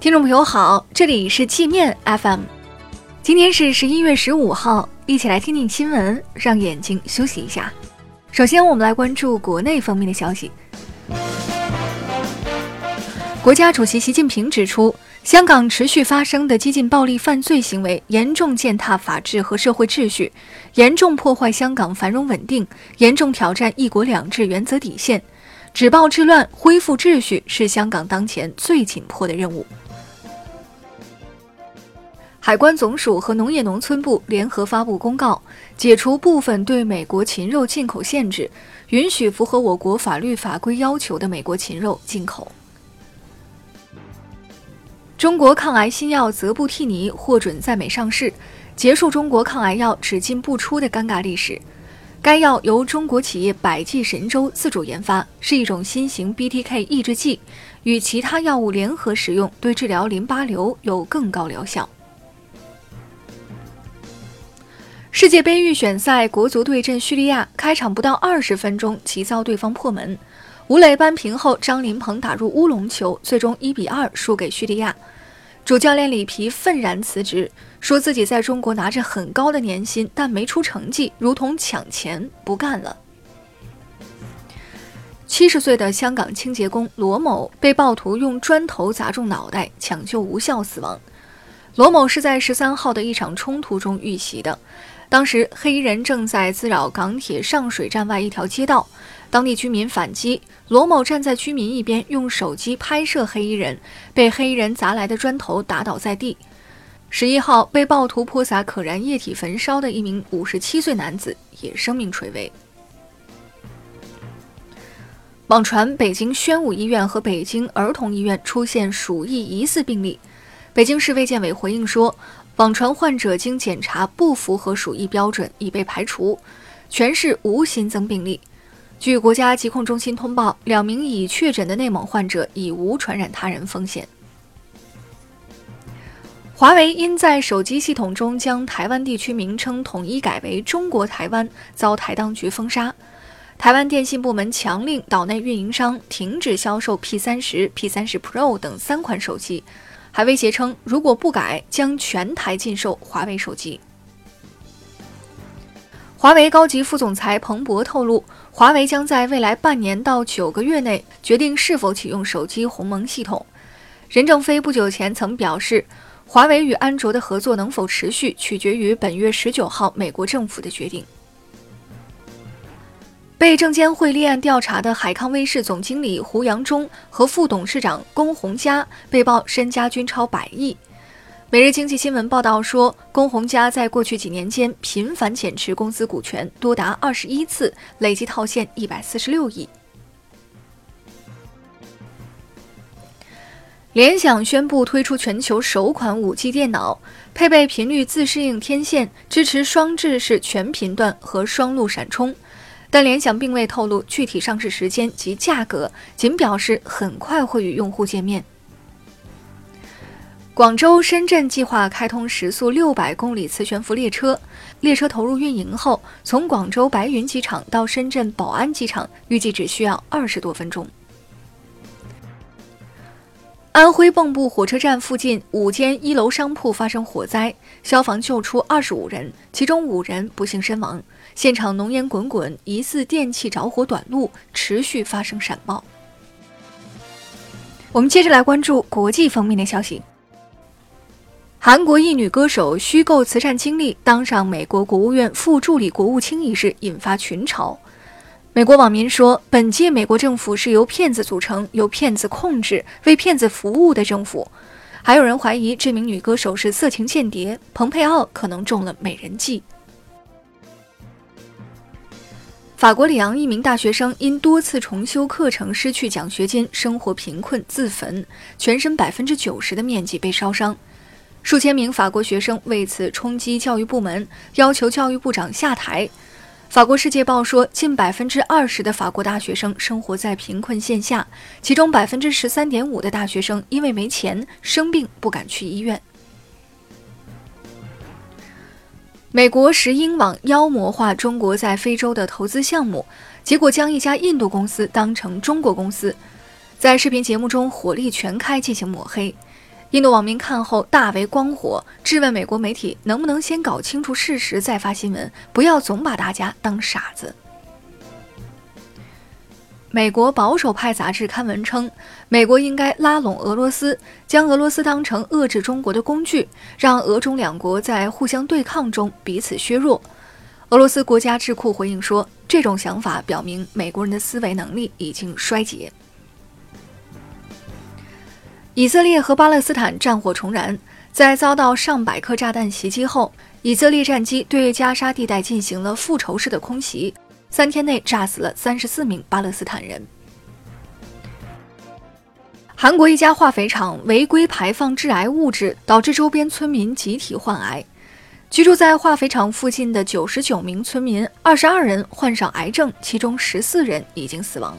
听众朋友好，这里是界面 FM，今天是十一月十五号，一起来听听新闻，让眼睛休息一下。首先，我们来关注国内方面的消息。国家主席习近平指出，香港持续发生的激进暴力犯罪行为，严重践踏法治和社会秩序，严重破坏香港繁荣稳定，严重挑战“一国两制”原则底线。止暴制乱、恢复秩序是香港当前最紧迫的任务。海关总署和农业农村部联合发布公告，解除部分对美国禽肉进口限制，允许符合我国法律法规要求的美国禽肉进口。中国抗癌新药泽布替尼获准在美上市，结束中国抗癌药只进不出的尴尬历史。该药由中国企业百济神州自主研发，是一种新型 BTK 抑制剂，与其他药物联合使用，对治疗淋巴瘤有更高疗效。世界杯预选赛，国足对阵叙利亚，开场不到二十分钟即遭对方破门。吴磊扳平后，张琳芃打入乌龙球，最终一比二输给叙利亚。主教练里皮愤然辞职，说自己在中国拿着很高的年薪，但没出成绩，如同抢钱，不干了。七十岁的香港清洁工罗某被暴徒用砖头砸中脑袋，抢救无效死亡。罗某是在十三号的一场冲突中遇袭的。当时黑衣人正在滋扰港铁上水站外一条街道，当地居民反击，罗某站在居民一边，用手机拍摄黑衣人，被黑衣人砸来的砖头打倒在地。十一号被暴徒泼洒可燃液体焚烧的一名五十七岁男子也生命垂危。网传北京宣武医院和北京儿童医院出现鼠疫疑似病例，北京市卫健委回应说。网传患者经检查不符合鼠疫标准，已被排除，全市无新增病例。据国家疾控中心通报，两名已确诊的内蒙患者已无传染他人风险。华为因在手机系统中将台湾地区名称统一改为中国台湾，遭台当局封杀。台湾电信部门强令岛内运营商停止销售 P 三十、P 三十 Pro 等三款手机。还威胁称，如果不改，将全台禁售华为手机。华为高级副总裁彭博透露，华为将在未来半年到九个月内决定是否启用手机鸿蒙系统。任正非不久前曾表示，华为与安卓的合作能否持续，取决于本月十九号美国政府的决定。被证监会立案调查的海康威视总经理胡杨忠和副董事长龚洪嘉被曝身家均超百亿。每日经济新闻报道说，龚洪嘉在过去几年间频繁减持公司股权，多达二十一次，累计套现一百四十六亿。联想宣布推出全球首款五 G 电脑，配备频率自适应天线，支持双制式全频段和双路闪充。但联想并未透露具体上市时间及价格，仅表示很快会与用户见面。广州、深圳计划开通时速六百公里磁悬浮列车，列车投入运营后，从广州白云机场到深圳宝安机场，预计只需要二十多分钟。安徽蚌埠火车站附近五间一楼商铺发生火灾，消防救出二十五人，其中五人不幸身亡。现场浓烟滚滚，疑似电器着火短路，持续发生闪爆。我们接着来关注国际方面的消息。韩国一女歌手虚构慈善经历，当上美国国务院副助理国务卿一事引发群嘲。美国网民说，本届美国政府是由骗子组成、由骗子控制、为骗子服务的政府。还有人怀疑这名女歌手是色情间谍，蓬佩奥可能中了美人计。法国里昂一名大学生因多次重修课程失去奖学金，生活贫困，自焚，全身百分之九十的面积被烧伤。数千名法国学生为此冲击教育部门，要求教育部长下台。法国世界报说，近百分之二十的法国大学生生活在贫困线下，其中百分之十三点五的大学生因为没钱生病不敢去医院。美国石英网妖魔化中国在非洲的投资项目，结果将一家印度公司当成中国公司，在视频节目中火力全开进行抹黑。印度网民看后大为光火，质问美国媒体能不能先搞清楚事实再发新闻，不要总把大家当傻子。美国保守派杂志刊文称，美国应该拉拢俄罗斯，将俄罗斯当成遏制中国的工具，让俄中两国在互相对抗中彼此削弱。俄罗斯国家智库回应说，这种想法表明美国人的思维能力已经衰竭。以色列和巴勒斯坦战火重燃，在遭到上百颗炸弹袭击后，以色列战机对加沙地带进行了复仇式的空袭，三天内炸死了三十四名巴勒斯坦人。韩国一家化肥厂违规排放致癌物质，导致周边村民集体患癌。居住在化肥厂附近的九十九名村民，二十二人患上癌症，其中十四人已经死亡。